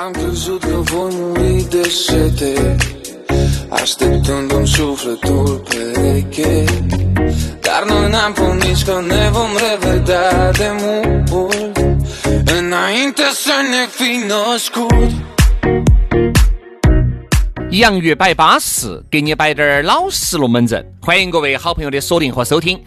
Am crezut că voi muri de sete Așteptându-mi sufletul pereche Dar noi n-am promis că ne vom revedea de mult Înainte să ne fi născut 洋芋摆巴士，给你摆点儿老实龙门阵。欢迎各位好朋友的锁定和收听。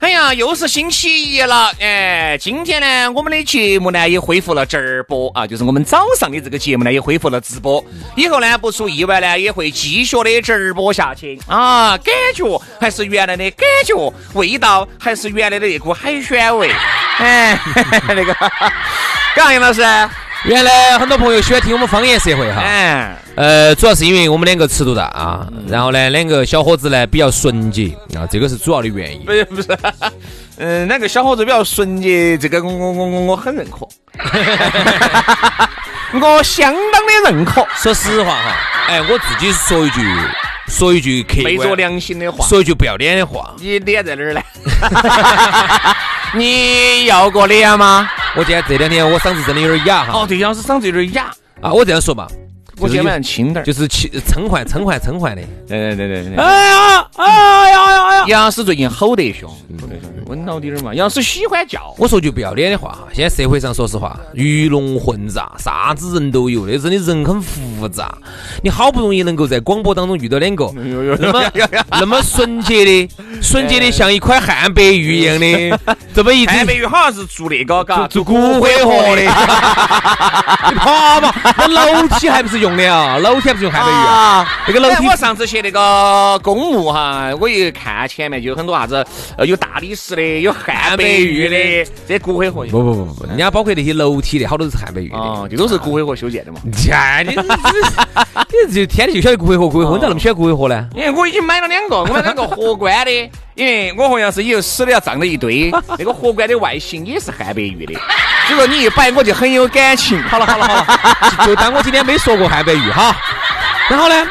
哎呀，又是星期一了，哎，今天呢，我们的节目呢也恢复了直播啊，就是我们早上的这个节目呢也恢复了直播。以后呢，不出意外呢，也会继续的直播下去啊，感觉还是原来的感觉，味道还是原来的那股海鲜味。哎，那个，干杨老师。原来很多朋友喜欢听我们方言社会哈，呃，主要是因为我们两个尺度大啊，然后呢，两个小伙子呢比较纯洁啊，这个是主要的原因。不是不是，嗯，两个小伙子比较纯洁，这个我我我我我很认可，我相当的认可。说实话哈，哎，我自己说一句。说一句客昧着良心的话，说一句不要脸的话，你脸在哪儿呢？你要过脸吗？我今天这两天我嗓子真的有点哑哈。哦，对，杨老师嗓子有点哑啊，我这样说吧，我今天晚上轻点，就是轻撑坏撑坏撑坏的。对对对对对。哎呀哎呀呀呀！杨师最近吼得凶吼得凶。温老点儿嘛，要是喜欢叫，我说句不要脸的话哈，现在社会上说实话，鱼龙混杂，啥子人都有，那真的人很复杂。你好不容易能够在广播当中遇到两个那么那么纯洁的，纯洁的像一块汉白玉一样的，这么一汉白玉好像是做那个嘎，做骨灰盒的。你怕嘛？那楼梯还不是用的啊？楼梯还不是用汉白玉啊？那个楼梯，我上次去那个公墓哈，我一看前面就有很多啥子，呃，有大理石。的有汉白玉的，这骨灰盒。不不不不，人家包括那些楼梯的，好多是汉白玉的。哦，这都是骨灰盒修建的嘛。天，你你就天天就晓得骨灰盒，骨灰盒，你咋那么喜欢骨灰盒呢？因为我已经买了两个，我买两个荷官的，因为我和杨师以后死了要葬了一堆，那个荷官的外形也是汉白玉的。所以说你一摆，我就很有感情。好了好了好了，就当我今天没说过汉白玉哈。然后呢，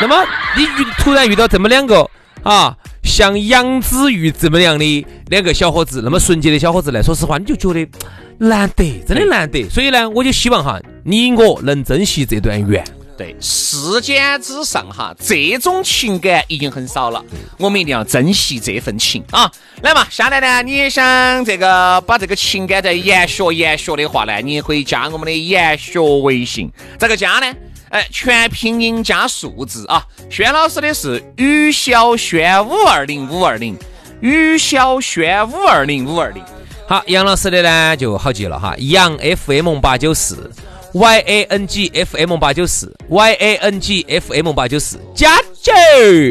那么你遇突然遇到这么两个啊？像杨子玉这么样的两个小伙子，那么纯洁的小伙子来？说实话，你就觉得难得，真的难得。所以呢，我就希望哈，你我能珍惜这段缘。对，世间之上哈，这种情感已经很少了，我们一定要珍惜这份情啊！来嘛，下来呢，你想这个把这个情感再延续延续的话呢，你也可以加我们的研学微信，咋个加呢？哎，全拼音加数字啊！轩老师的是于小轩五二零五二零，于小轩五二零五二零。好，杨老师的呢就好记了哈，杨 FM 八九四。Y A N G F M 八九四，Y A N G F M 八九四，加姐，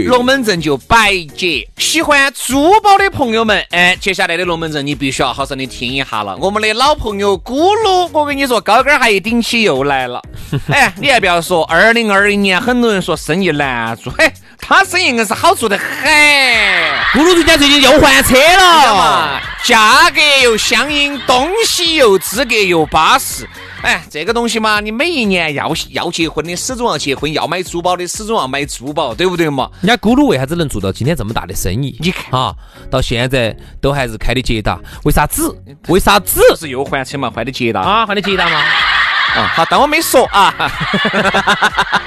龙门阵就摆姐。喜欢珠宝的朋友们，哎，接下来的龙门阵你必须要好生的听一下了。我们的老朋友咕噜，我跟你说，高跟鞋一顶起又来了。哎，你还不要说，二零二零年很多人说生意难做，嘿，他生意硬是好做的很。咕噜人家最近又换车了，价格又相应，东西又资格又巴适。哎，这个东西嘛，你每一年要要结婚的始终要结婚，要买珠宝的始终要买珠宝，对不对嘛？人家咕噜为啥子能做到今天这么大的生意？你看啊，到现在都还是开的捷达，为啥子？为啥子？是又换车嘛？换的捷达啊？换的捷达嘛？啊，好，当我没说啊。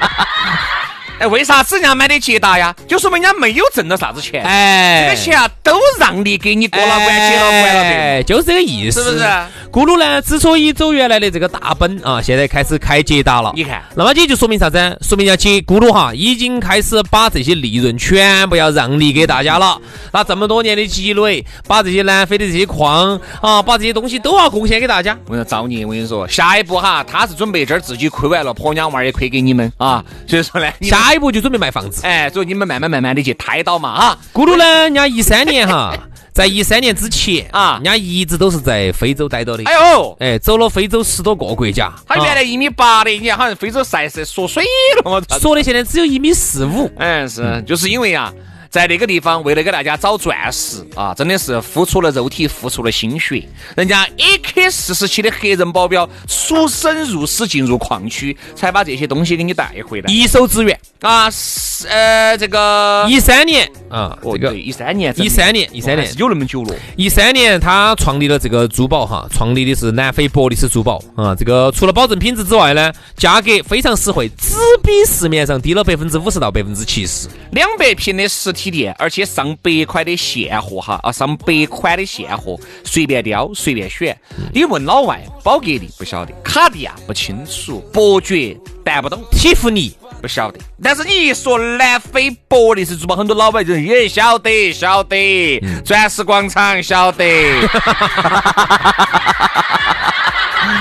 哎，为啥子人家买的捷达呀？就说明人家没有挣到啥子钱，哎，这个钱啊都让你给你过了关，结了管了，哎，就是这个意思，是不是？咕噜呢，之所以走原来的这个大奔啊，现在开始开捷达了。你看，那么这就说明啥子？说明要捷咕噜哈，已经开始把这些利润全部要让利给大家了。那这么多年的积累，把这些南非的这些矿啊，把这些东西都要贡献给大家。我跟你说，造孽！我跟你说，下一步哈，他是准备这儿自己亏完了，婆娘娃儿也亏给你们啊。所以说呢，下一步就准备卖房子。哎，所以你们慢慢慢慢的去胎到嘛啊。咕噜呢，人家一三年哈，在一三年之前啊啊，人家一直都是在非洲待着的。哎呦，哎，走了非洲十多个国家。他原来啊一米八的，你看好像非洲晒是缩水了，我操！说的现在只有一米四五。嗯，是，就是因为啊，在那个地方为了给大家找钻石啊，真的是付出了肉体，付出了心血。人家 AK 四十七的黑人保镖出生入死进入矿区，才把这些东西给你带回来一手资源。啊。是呃，这个一三年啊，哦，这个对，一三年，一三年，一三年，有那么久了。一三年，他创立了这个珠宝哈，创立的是南非伯利斯珠宝啊。这个除了保证品质之外呢，价格非常实惠，只比市面上低了百分之五十到百分之七十。两百平的实体店，而且上百块的现货哈啊，上百款的现货，随便挑随便选。你问老外，宝格丽不晓得，卡地亚不清楚，伯爵但不懂，蒂芙尼不晓得。但是你一说南非伯利斯珠宝，很多老外就也晓得，晓得，钻石广场晓得。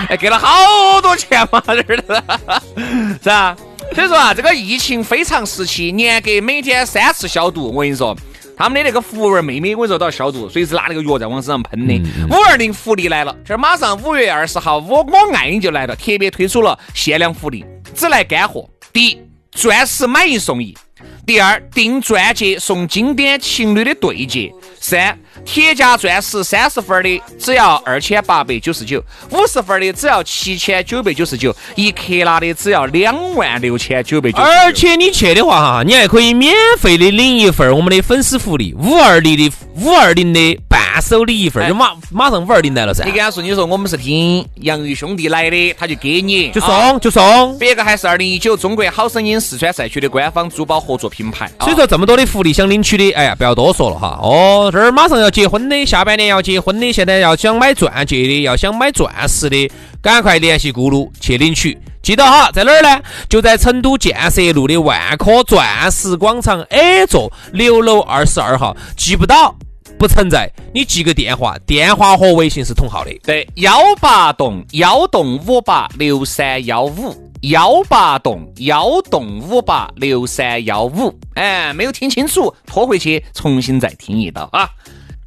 哎，给了好多钱嘛，这儿的，是啊？所以说啊，这个疫情非常时期，严格每天三次消毒。我跟你说，他们的那个服务员妹妹，我跟你说都要消毒，随时拿那个药在往身上喷的。五二零福利来了，这儿马上五月二十号，我我爱你就来了，特别推出了限量福利，只来干货。第一，钻石买一送一；第二，订钻戒送经典情侣的对戒；三，铁甲钻石三十分的只要二千八百九十九，五十分的只要七千九百九十九，一克拉的只要两万六千九百九。而且你去的话哈，你还可以免费的领一份我们的粉丝福利，五二零的五二零的伴手礼一份，就马马上五二零来了噻你，跟他说，你说我们是听洋芋兄弟来的，他就给你，就啊送就送。别个还是二零一九中国好声音四川赛区的官方珠宝合作品牌。啊所以说这么多的福利想领取的，哎呀，不要多说了哈。哦，这这儿马上要结婚的，下半年要结婚的，现在要想买钻戒的，要想买钻石的，赶快联系咕噜去领取。记得哈，在哪儿呢？就在成都建设路的万科钻石广场 A 座六楼二十二号。记不到不存在，你记个电话，电话和微信是同号的。对，幺八栋幺栋五八六三幺五，幺八栋幺栋五八六三幺五。哎，没有听清楚，拖回去重新再听一道啊。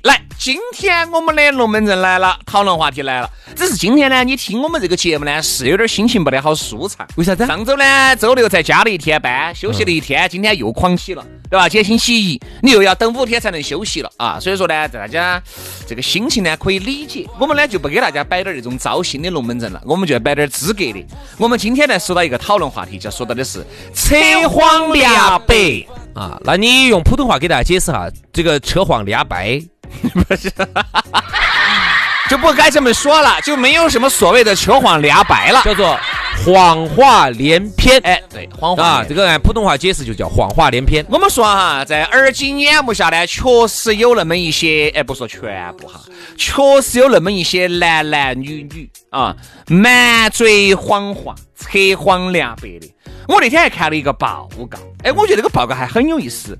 来，今天我们的龙门阵来了，讨论话题来了。只是今天呢，你听我们这个节目呢，是有点心情不太好舒畅。为啥子？上周呢，周六才加了一天班，休息了一天，今天又狂起了，对吧？今天星期一，你又要等五天才能休息了啊！所以说呢，大家这个心情呢可以理解。我们呢就不给大家摆点那种糟心的龙门阵了，我们就要摆点资格的。我们今天呢说到一个讨论话题，就说到的是扯谎俩白。啊，那你用普通话给大家解释哈，这个扯谎俩掰。就不该这么说了，就没有什么所谓的扯谎俩白了。叫做谎话连篇。哎，对，谎话啊，连这个按普通话解释就叫谎话连篇。我们说哈，在耳今眼目下呢，确实有那么一些，哎，不说全部哈，确实有那么一些男男女女啊，满嘴谎话、扯谎两白的。我那天还看了一个报告，哎，我觉得这个报告还很有意思。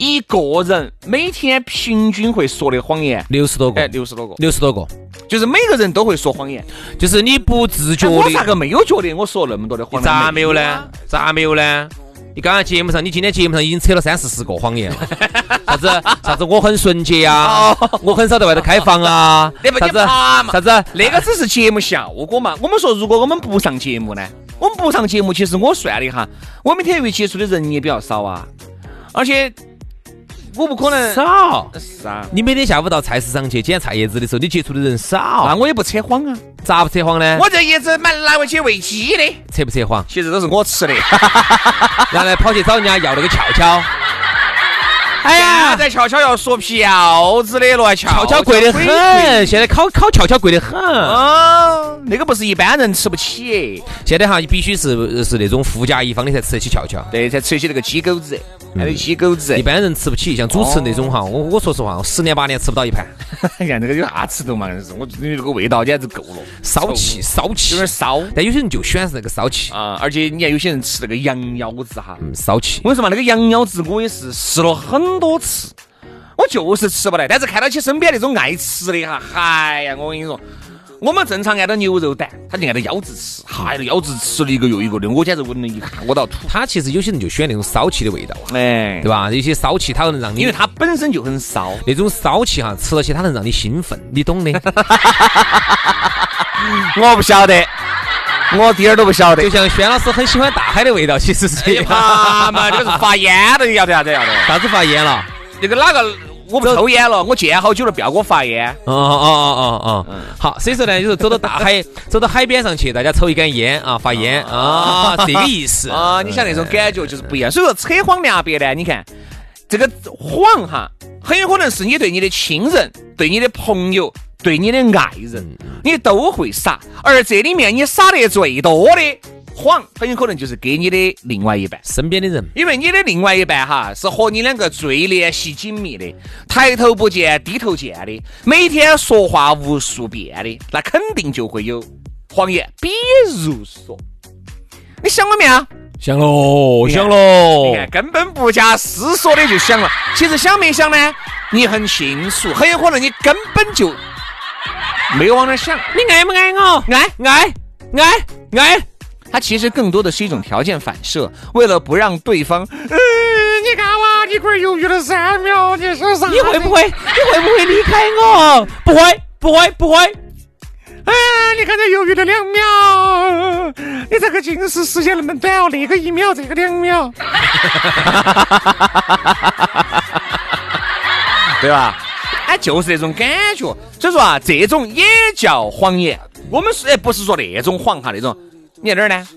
一个人每天平均会说的谎言，六十多个哎，，六十多个，六十多个，就是每个人都会说谎言。就是你不自觉哎我咋的。个没有觉得我说那么多的谎言？咋没有呢啊？咋没有呢？你刚刚节目上，你今天节目上已经扯了三四十个谎言了，啥子啥子我很纯洁啊，我很少在外头开房啊，啥子啥子那个只是节目效果嘛。我们说，如果我们不上节目呢？我们不上节目，其实我算了一下，我每天月接触的人也比较少啊，而且我不可能少。是啊，你每天下午到菜市场去捡菜叶子的时候，你接触的人少那，我也不扯谎啊。咋不扯谎呢？我这叶子买拿回去喂鸡的，扯不扯谎？其实都是我吃的。然后呢，跑去找人家要那个翘翘。哎现呀，在翘翘要说票子的了，巧翘翘贵得很，现在烤烤翘翘贵得很。啊，那个不是一般人吃不起。现在哈，必须是是那种富甲一方的才吃得起翘翘，对，才吃得起那个鸡狗子，还有鸡狗子一。般人吃不起。像主持人那种哈，我我说实话，我十年八年吃不到一盘，你看这个有啥吃头嘛？真是，我你这个味道简直够了，骚气骚气有点。骚但有些人就喜欢是那个骚气，啊！而且你看有些人吃那个羊腰子哈，嗯，骚气我。跟你说嘛，那个羊腰子我也是试了很多次，我就是吃不来。但是看到起身边那种爱吃的哈，哎呀，我跟你说，我们正常按照牛肉蛋，他就按照腰子吃，嗨，那腰子吃了一个又一个的，我简直闻了一看我都要吐。他其实有些人就喜欢那种骚气的味道啊，哎对，吧？有些骚气它能让你，因为它本身就很骚。那种骚气哈，吃了起它能让你兴奋，你懂的。我不晓得，我一点儿都不晓得就。像轩老师很喜欢大海的味道，其实是一样。啊嘛，这个是发烟的，要得要得要得。啥子发烟了？那个哪个我不抽烟了，我见好久了，不要给我发烟。哦哦哦哦哦，好，所以说呢，就是走到大海，走到海边上去，大家抽一根烟啊，发烟啊，这个意思 啊，你想那种感觉就是不一样。所以说扯谎两别呢，你看这个谎哈，很有可能是你对你的亲人、对你的朋友、对你的爱人，你都会撒。而这里面你撒得最多的谎，很有可能就是给你的另外一半。身边的人，因为你的另外一半哈是和你两个最联系紧密的，抬头不见低头见的，每天说话无数遍的，那肯定就会有谎言。比如说，你想过没有？想喽，想喽你，看，根本不假思索的就想了。其实想没想呢？你很清楚，很有可能你根本就没有往那想。你爱不爱我？爱爱爱爱，它其实更多的是一种条件反射，为了不让对方，嗯，你看哇，你龟儿犹豫了三秒，你说啥？你会不会？你会不会离开我？不会，不会，不会。哎，你看这犹豫了两秒，你这个近视时间那么短哦，那个一秒，这个两秒，对吧？哎，就是这种感觉。所以说啊，这种也叫谎言。我们是哎，不是说那种谎哈，那种你在哪儿呢？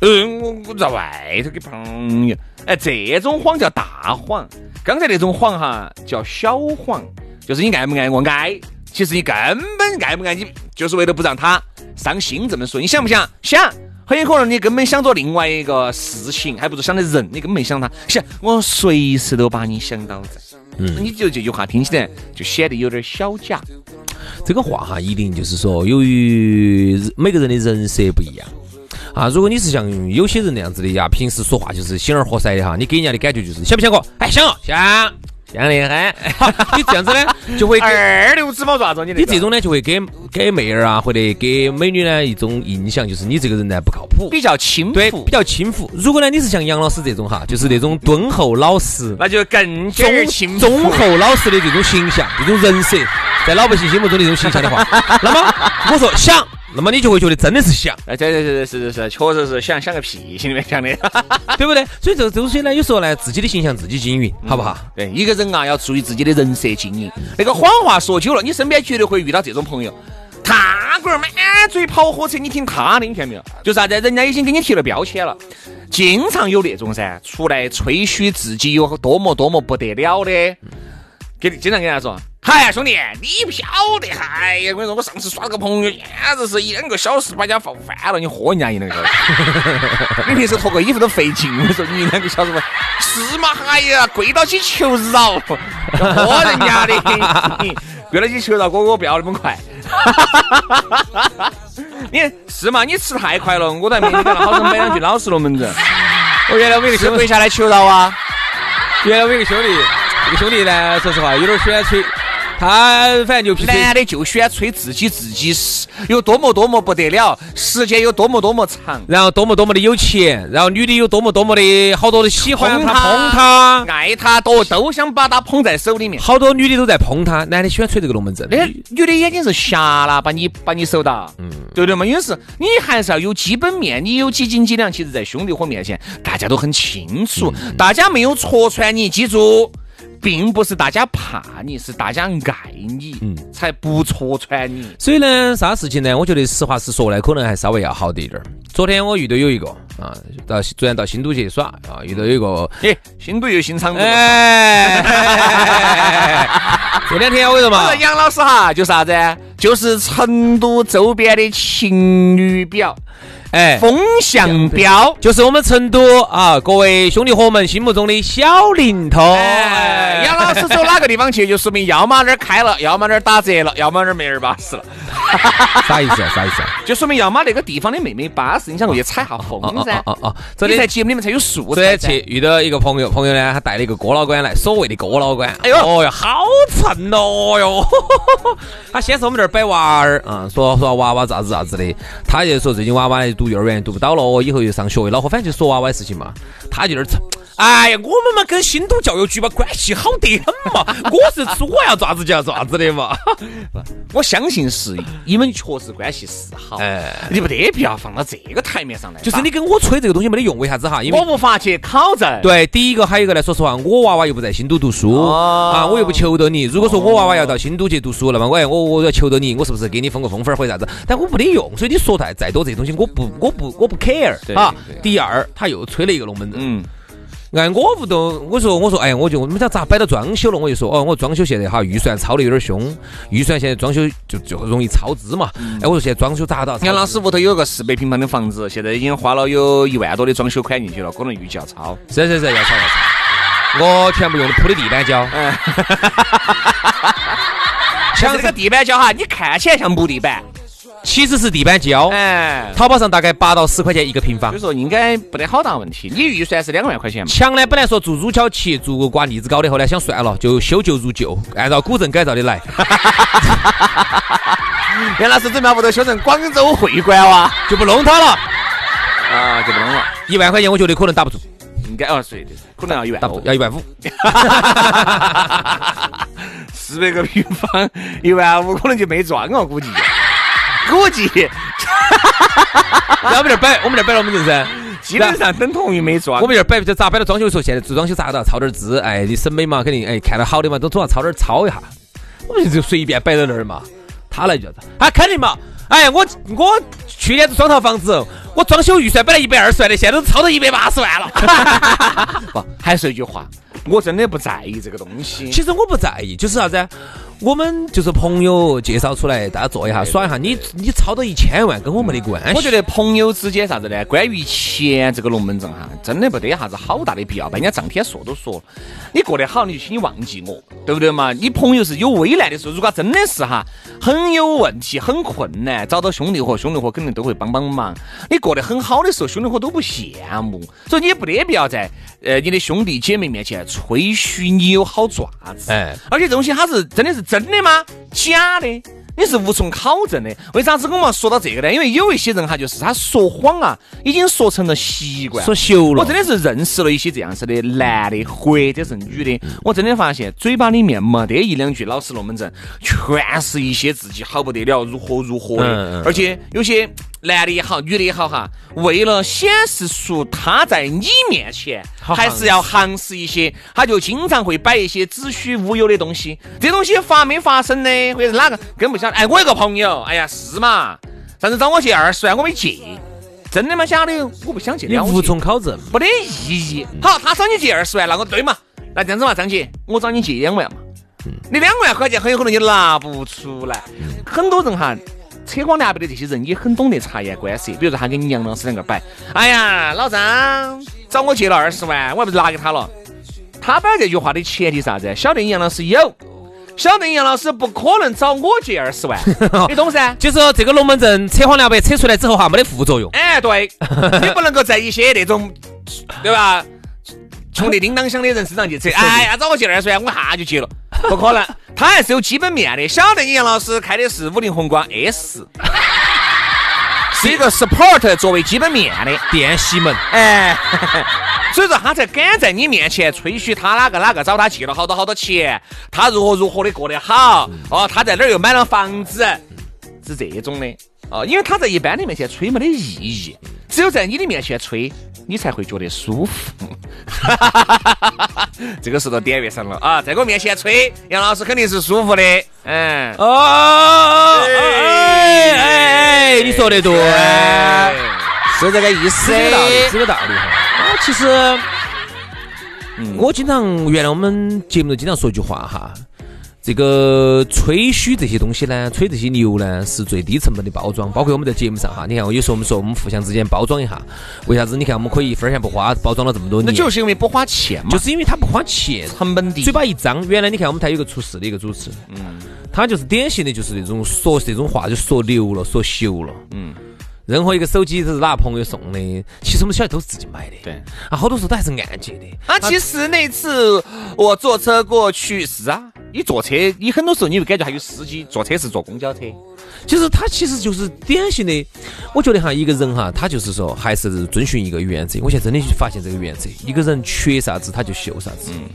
嗯，我我在外头给朋友。哎，这种谎叫大谎。刚才那种谎哈叫小谎，就是你爱不爱我爱，其实你根本爱不爱你，就是为了不让他伤心这么说。你想不想？想。很有可能你根本想着另外一个事情，还不如想的人，你根本没想他。想我随时都把你想到在。嗯，你就这句话听起来就显得有点小假。这个话哈，一定就是说，由于每个人的人设不一样啊。如果你是像有些人那样子的呀，平时说话就是心儿活塞的哈，你给人家的感觉就是想不想我？哎，想哦，想，想得很。好，你这样子呢，就会给二流子嘛，爪子你你这种呢，就会给给妹儿啊，或者给美女呢一种印象，就是你这个人呢不靠谱，比较轻对，浮比，较轻浮。如果呢你是像杨老师这种哈，就是那种敦厚老实、那就更加忠忠厚老实的这种形象、这种人设，在老百姓心目中的这种形象的话，那么我说想，那么你就会觉得真的是想，哎，对对对，是是是，确实是想想个屁，心里面想的。对不对？所以这个东西呢，有时候呢，自己的形象自己经营，好不好？对，一个人啊，要注意自己的人设经营。那个谎话说久了，你身边绝对会遇到这种朋友，他龟儿满嘴跑火车，你听他的，你看没有？就是啥子？人家已经给你贴了标签了，经常有那种噻，出来吹嘘自己有多么多么不得了的，给经常跟他说。嗨呀，兄弟，你不晓得，嗨呀，我跟你说，我上次耍了个朋友，简直是一两个小时把人家放翻了，你喝人家一两个小时。你平时脱个衣服都费劲，我说你一两个小时吧，是嘛？哎呀，跪到起求饶，喝人家的，跪到起求饶，哥哥不要那么快。你是嘛？你吃太快了，我都还没好生摆两句老实龙门阵。我原来我一个兄弟，跪下来求饶啊？原来我一个兄弟，这个兄弟呢，说实话有点喜欢吹，他反正牛皮吹。男的就喜欢吹自己自己是有多么多么不得了，时间有多么多么长。然后多么多么的有钱，然后女的有多么多么的好多的喜欢他、爱他多都想把他捧在手里面。好多女的都在捧他，男的喜欢吹这个龙门阵。那女的眼睛是瞎了，把你把你收到，嗯，对不对嘛？因为是你还是要有基本面，你有几斤几两，其实在兄弟伙面前大家都很清楚，大家没有戳穿你，记住。并不是大家怕你，是大家爱你，嗯，才不戳穿你。所以呢，啥事情呢？我觉得实话实说呢，可能还稍微要好一点儿。昨天我遇到有一个啊，到昨天到新都去耍啊，遇到有一个，哎，新都有新场子。哎，这两天我跟你说嘛，杨老师哈，就啥子？就是成都周边的情侣表。哎，风向标就是我们成都啊，各位兄弟伙们心目中的小灵通。杨老师走哪个地方去，就说明要么那儿开了，要么那儿打折了，要么那儿没人巴适了。啥意思啊？啥意思啊？就说明要么那个地方的妹妹巴适，你想过去踩下风噻？哦哦哦，这里在节目里面才有素材。这去遇到一个朋友，朋友呢，他带了一个哥老倌来，所谓的哥老倌。哎呦，哦哟，好沉哦哟。他先是我们这儿摆娃儿啊，说说娃娃咋子咋子的，他就说最近娃娃读幼儿园读不到了，以后又上学，恼火，反正就说娃娃的事情嘛。他就那儿蹭，哎呀，我们嘛跟新都教育局嘛关系好得很嘛，我是说我要咋子就要咋子的嘛。我相信是你们确实关系是好，哎，你没得必要放到这个台面上来。就是你跟我吹这个东西没得用，为啥子哈？因为我无法去考证。对，第一个还有一个呢，说实话，我娃娃又不在新都读书啊，我又不求得你。如果说我娃娃要到新都去读书，那么我我我要求得你，我是不是给你封个封分或者啥子？但我没得用，所以你说再再多这些东西，我不我不我不 care 啊。第二，他又吹了一个龙门阵。嗯。按我屋头，我说我说，哎，我就我们家咋摆到装修了？我就说，哦，我装修现在哈预算超的有点凶，预算现在装修就就容易超支嘛。哎，我说现在装修咋到？杨老师屋头有个四百平方的房子，现在已经花了有一万多的装修款进去了，可能预计要超。是是是，要超要超。我全部用的铺的地板胶。像这个地板胶哈，你看起来像木地板。其实是地板胶，哎，淘宝上大概八到十块钱一个平方，所以说应该不得好大问题。你预算是两万块钱嘛？墙呢，本来说做乳胶漆，做挂腻子膏的，后来想算了，就修旧如旧，按照古镇改造的来。杨老师准备屋头修成广州会馆哇，就不弄它了啊，就不弄了。一万块钱，我觉得可能打不住，应该哦，对的，可能要一万，要一万五。四百个平方，一万五可能就没装了，估计。估计，我们这摆，我们这摆了我们就是，基本上等同于没装。我们这摆就咋摆到装修的时候，现在做装修咋的，抄点字，哎，你审美嘛，肯定哎看到好的嘛，都总要抄点抄一下。我们就随便摆到那儿嘛，他来就子，啊，肯定嘛，哎，我我去年子双套房子，我装修预算本来一百二十万的，现在都超到一百八十万了。不，还是一句话，我真的不在意这个东西。其实我不在意，就是啥子？我们就是朋友介绍出来，大家坐一下耍一下。你你超到一千万，跟我没得关系。我觉得朋友之间啥子呢？关于钱这个龙门阵哈，真的没得啥子好大的必要。把人家张天硕都说了，你过得好，你就请你忘记我，对不对嘛？你朋友是有危难的时候，如果真的是哈很有问题、很困难，找到兄弟伙，兄弟伙肯定都会帮帮忙。你过得很好的时候，兄弟伙都不羡慕，所以你也不得必要在呃你的兄弟姐妹面前吹嘘你有好爪子。哎，而且这东西它是真的是。真的吗？假的，你是无从考证的。为啥子我们说到这个呢？因为有一些人哈，就是他说谎啊，已经说成了习惯，说熟了。我真的是认识了一些这样子的男的或者是女的，我真的发现嘴巴里面没得一两句老实龙门阵，全是一些自己好不得了，如何如何的，而且有些。男的也好，女的也好哈，为了显示出他在你面前还是要行实一些，他就经常会摆一些子虚乌有的东西。这东西发没发生呢？或者是哪个跟不晓得？哎，我有个朋友，哎呀是嘛，上次找我借二十万，我没借，真的吗？假的？我不想借，你无从考证，没得意义。好，他找你借二十万，那我对嘛？那这样子嘛，张姐，我找你借两万嘛，你两万块钱很有可能你拿不出来。很多人哈。扯光两白的这些人也很懂得察言观色，比如说他跟你杨老师两个摆，哎呀，老张找我借了二十万，我还不是拿给他了。他摆这句话的前提啥子？晓得杨老师有，晓得杨老师不可能找我借二十万，你懂噻？就是说这个龙门阵扯黄两白扯出来之后哈，没得副作用。哎，对，你不能够在一些那种，对吧？穷得叮当响的人身上去扯。哎呀，找我借二十万，我一下就借了，不可能。他还是有基本面的，晓得你杨老师开的是五菱宏光 S，是一个 support 作为基本面的。电吸门，哎，所以说他才敢在你面前吹嘘他哪个哪个找他借了好多好多钱，他如何如何的过得好，哦，他在那儿又买了房子，是这种的，哦，因为他在一般的面前吹没得意义，只有在你的面前吹你才会觉得舒服。这个说到点位上了啊，在我面前吹，杨老师肯定是舒服的。嗯，哦，哎哎，你说的对，是这个意思。这个道理，这个道理哈。啊，其实，嗯我经常原来我们节目都经常说一句话哈。这个吹嘘这些东西呢，吹这些牛呢，是最低成本的包装。包括我们在节目上哈，你看，有时候我们说我们互相之间包装一下，为啥子？你看我们可以一分钱不花，包装了这么多年，那就是因为不花钱嘛，就是因为他不花钱，成本低，嘴巴一张。原来你看我们台有个出事的一个主持，嗯，他就是典型的就是那种说这种话就说流了，说秀了，嗯。任何一个手机都是哪个朋友送的，其实我们晓得都是自己买的。对啊，好多时候都还是按揭的。啊，其实那次我坐车过去，是啊，你坐车，你很多时候你会感觉还有司机坐车是坐公交车。其实他其实就是典型的，我觉得哈，一个人哈，他就是说还是遵循一个原则。我现在真的发现这个原则，一个人缺啥子他就秀啥子。嗯。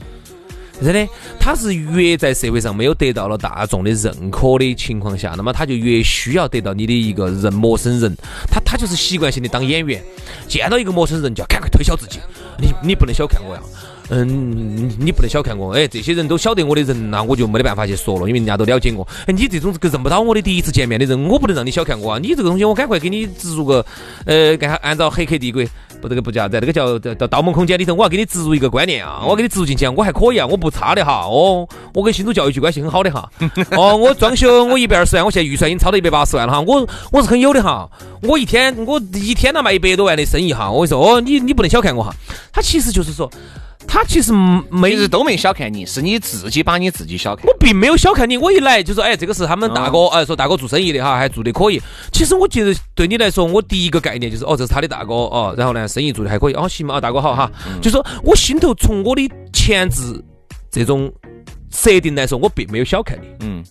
真的，他是越在社会上没有得到了大众的认可的情况下，那么他就越需要得到你的一个人陌生人。他他就是习惯性的当演员，见到一个陌生人就要赶快推销自己。你你不能小看我呀，嗯，你不能小看我。哎，这些人都晓得我的人那我就没得办法去说了，因为人家都了解我。哎，你这种认不到我的第一次见面的人，我不能让你小看我啊。你这个东西，我赶快给你植入个，呃，按按照黑客帝国。不，这个不叫在这个叫叫盗梦空间里头，我要给你植入一个观念啊，我给你植入进去，我还可以啊，我不差的哈，哦，我跟新都教育局关系很好的哈，哦，我装修我一百二十万，我现在预算已经超到一百八十万了哈，我我是很有的哈，我一天我一天能卖一百多万的生意哈，我跟你说，哦，你你不能小看我哈，他其实就是说。他其实没日都没小看你，是你自己把你自己小看。我并没有小看你，我一来就说，哎，这个是他们大哥，哎，说大哥做生意的哈，还做的可以。其实我觉得对你来说，我第一个概念就是，哦，这是他的大哥哦，然后呢，生意做的还可以，哦，行嘛，大哥好哈。就说我心头从我的前置这种设定来说，我并没有小看你。嗯。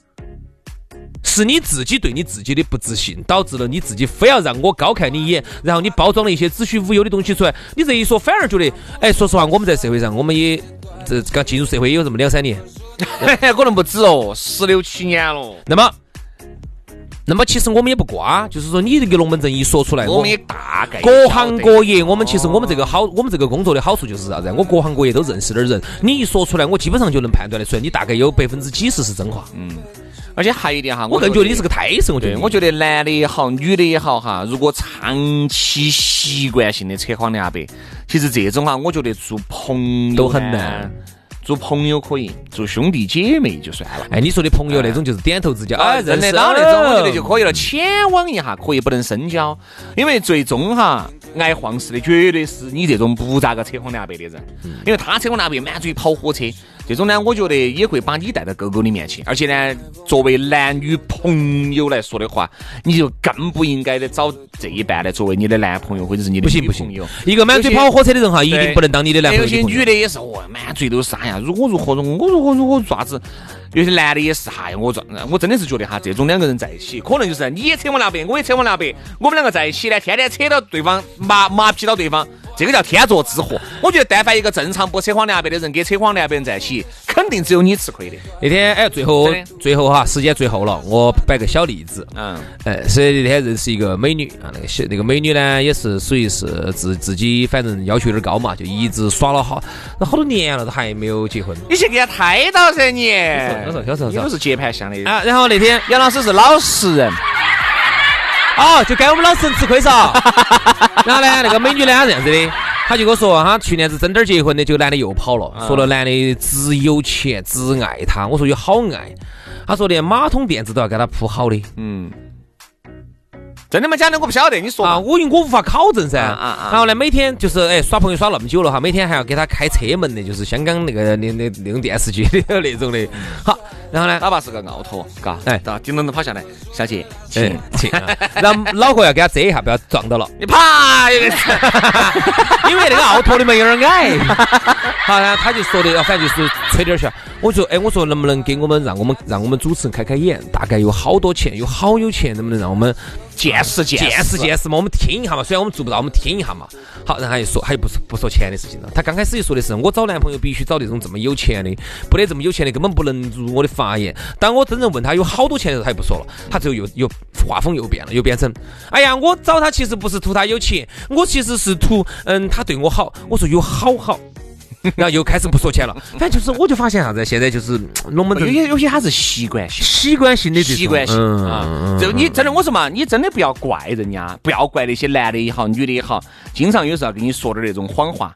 是你自己对你自己的不自信，导致了你自己非要让我高看你一眼，然后你包装了一些子虚乌有的东西出来。你这一说，反而觉得，哎，说实话，我们在社会上，我们也这刚进入社会也有这么两三年，可能不止哦，十六七年了。那么，那么其实我们也不瓜，就是说你这个龙门阵一说出来，我们也大概各行各业，我们其实我们这个好，我们这个工作的好处就是啥子？我各行各业都认识点人，你一说出来，我基本上就能判断得出来，你大概有百分之几十是真话。嗯。而且还有一点哈，我更觉得你是个胎神。我觉得，我觉得男的也好，女的也好哈，如果长期习惯性的扯谎两白，其实这种哈，我觉得做朋友都很难。做朋友可以，做兄弟姐妹就算了。哎，你说的朋友那种就是点头之交，哎，认得到那种，我觉得就可以了。浅往一下可以，不能深交，因为最终哈。爱晃事的绝对是你这种不咋个扯谎两白的人，因为他扯谎两白满嘴跑火车，这种呢，我觉得也会把你带到沟沟里面去。而且呢，作为男女朋友来说的话，你就更不应该的找这一半来作为你的男朋友或者是你的女朋友。一个满嘴跑火车的人哈，一定不能当你的男朋友。有些女的也是，哦，满嘴都是啥呀？如果如何如我如何如何爪子？有些男的也是，害，我这我真的是觉得哈，这种两个人在一起，可能就是你也扯我两百，我也扯我两百，我们两个在一起呢，天天扯到对方麻麻痹到对方。这个叫天作之合。我觉得，但凡一个正常不扯谎两白的人，跟扯谎两白人在一起，肯定只有你吃亏的。那天，哎，最后，最后哈，时间最后了，我摆个小例子。嗯，哎，是那天认识一个美女啊，那个小那个美女呢，也是属于是自自己，反正要求有点高嘛，就一直耍了好那好多年了，都还没有结婚。你去给他胎到噻，你。小时候小时候，你不是接盘侠的啊。然后那天，杨老师是老实人。哦，就该我们老实人吃亏嗦。然后呢，那个美女呢，这样子的，她就跟我说，她去年子真点儿结婚的，这个男的又跑了，说了男的只有钱，只爱她。我说有好爱，她说连马桶垫子都要给她铺好的。嗯。真的吗？假的？我不晓得。你说啊，我因为我无法考证噻。然后呢，每天就是哎耍朋友耍那么久了哈，每天还要给他开车门的，就是香港那个那那那种电视剧里头那种的。好，然后呢，哪怕是个奥拓，嘎，哎，到叮咚咚跑下来，小姐，请请。然后脑壳要给他遮一下，不要撞到了。你啪 因为那个奥拓的门有点矮。好，然后他就说的，反正就是吹点笑。我说，哎，我说能不能给我们让我们让我们主持人开开眼？大概有好多钱，有好有钱，能不能让我们？见识见见识见识嘛，我们听一下嘛。虽然我们做不到，我们听一下嘛。好，然后他又说，他又不说不说钱的事情了。他刚开始就说的是，我找男朋友必须找那种这么有钱的，不得这么有钱的根本不能入我的法眼。当我真正问他有好多钱的时候，他又不说了，他最后又又画风又变了，又变成，哎呀，我找他其实不是图他有钱，我其实是图嗯他对我好。我说有好好。然后又开始不说钱了，反正就是，我就发现啥子，现在就是龙门阵，有些有些他是习惯性，习惯性的习惯性啊。就你真的，我说嘛，你真的不要怪人家，不要怪那些男的也好，女的也好，经常有时候跟你说点那种谎话。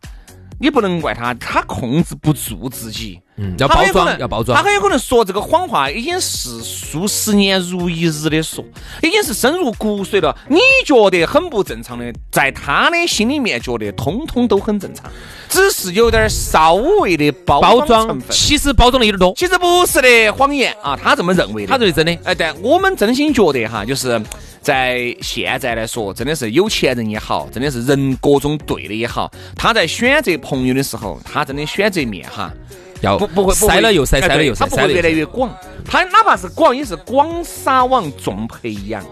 你不能怪他，他控制不住自己。嗯，要包装，要包装。他很有可能说这个谎话，已经是数十年如一日的说，已经是深入骨髓了。你觉得很不正常的，在他的心里面觉得通通都很正常，只是有点稍微的包装成分。其实包装的有点多，其实不是的谎言啊，他这么认为的。他认为真的。哎，但我们真心觉得哈，就是。在现在来说，真的是有钱人也好，真的是人各种对的也好，他在选择朋友的时候，他真的选择面哈，要不不会塞了又塞，塞了又塞，它不会越来越广，他哪怕是广，也是广撒网重培养。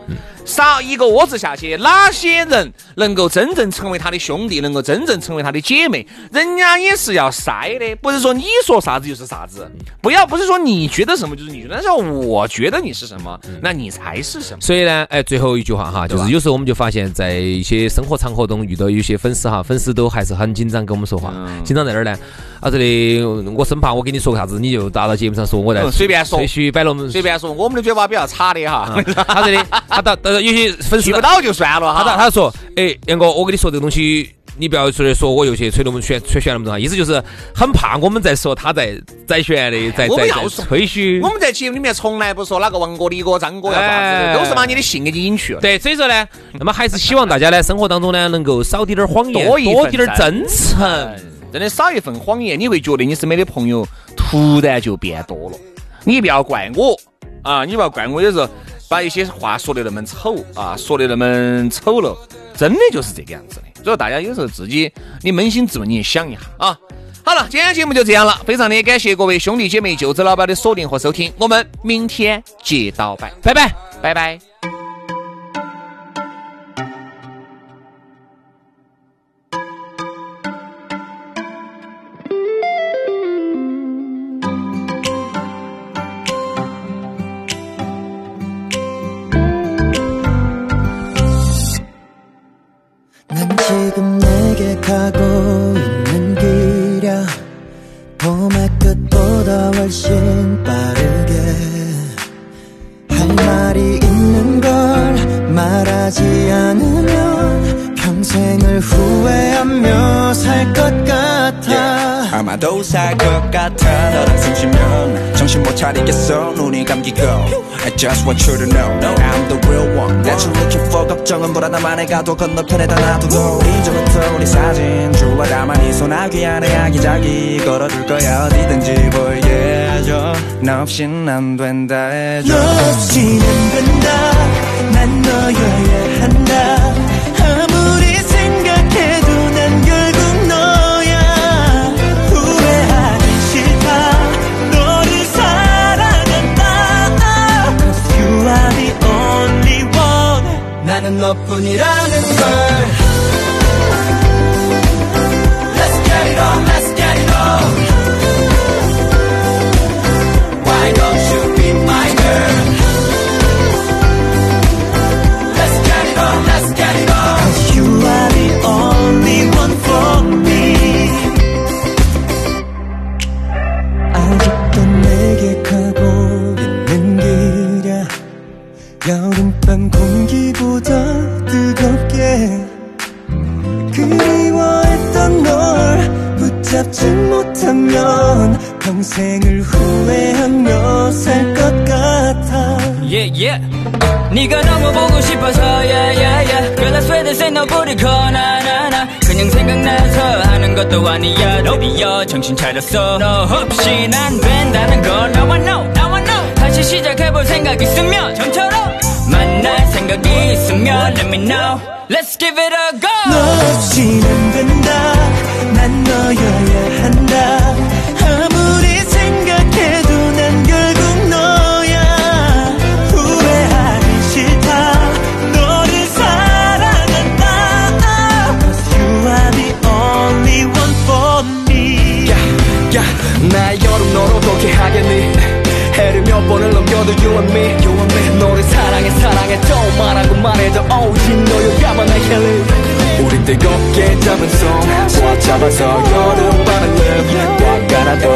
撒一个窝子下去，哪些人能够真正成为他的兄弟，能够真正成为他的姐妹？人家也是要筛的，不是说你说啥子就是啥子。不要不是说你觉得什么就是你觉得，但是我觉得你是什么，那你才是什么。所以呢，哎，最后一句话哈，就是有时候我们就发现，在一些生活场合中遇到有些粉丝哈，粉丝都还是很紧张跟我们说话，紧张在哪儿呢？啊，这里我生怕我跟你说个啥子，你就打到节目上说我在随便说，吹嘘摆龙门随便说，我们的嘴巴比较差的哈。他这里，他到到。有些粉丝不到就算了哈。他他说，哎，杨哥，我跟你说这个东西，你不要出来说我又去吹龙门选吹选那么多，意思就是很怕我们在说他在在选的，在在吹嘘。我们在节目里面从来不说哪个王哥、李哥、张哥要啥子，都是把你的性给你隐去了。对，所以说呢，那么还是希望大家呢，生活当中呢，能够少滴点谎言，多一点真诚。真的少一份谎言，你会觉得你身边的朋友突然就变多了。你不要怪我啊，你不要怪我，有时候。把一些话说的那么丑啊，说的那么丑陋，真的就是这个样子的。所以大家有时候自己，你扪心自问，你想一下啊。好了，今天节目就这样了，非常的感谢各位兄弟姐妹、舅子老板的锁定和收听，我们明天接到拜，拜拜，拜拜。Want you to know. I'm the real one. that you're looking for 걱정은 불안함만 해가도 건너편에다 놔두고. 이제부터 우리 사진 주와 가만히 소나기 안에 아기자기 걸어둘 거야. 어디든지 보이게 해줘. 너 없인 안 된다 해줘. 너 없인 안 된다. 난 너여야 한다 너뿐이라는 걸 못하면 평생을 후회하며 살 것 같아. Yeah yeah. 네가 너무 보고 싶어서 yeah yeah yeah. Girl I swear this ain't call. 그냥 생각나서 하는 것도 아니야. 너비여 정신 차렸어. 너 없이 난 된다는 걸. Now I know now I know. 다시 시작해볼 생각 있으면 전처럼 만날 생각이 있으면 Let me know. Let's give it a go. 너 없이는 된다. 난 너여야 한 해를 몇 번을 넘겨도 you and me, you and me. 너를 사랑해 사랑해. 또 말하고 말해도 오직 너여야만 내 켈리 우린 뜨겁게 잡은 손꽉 잡아서 여름 바람을 꽉 안아도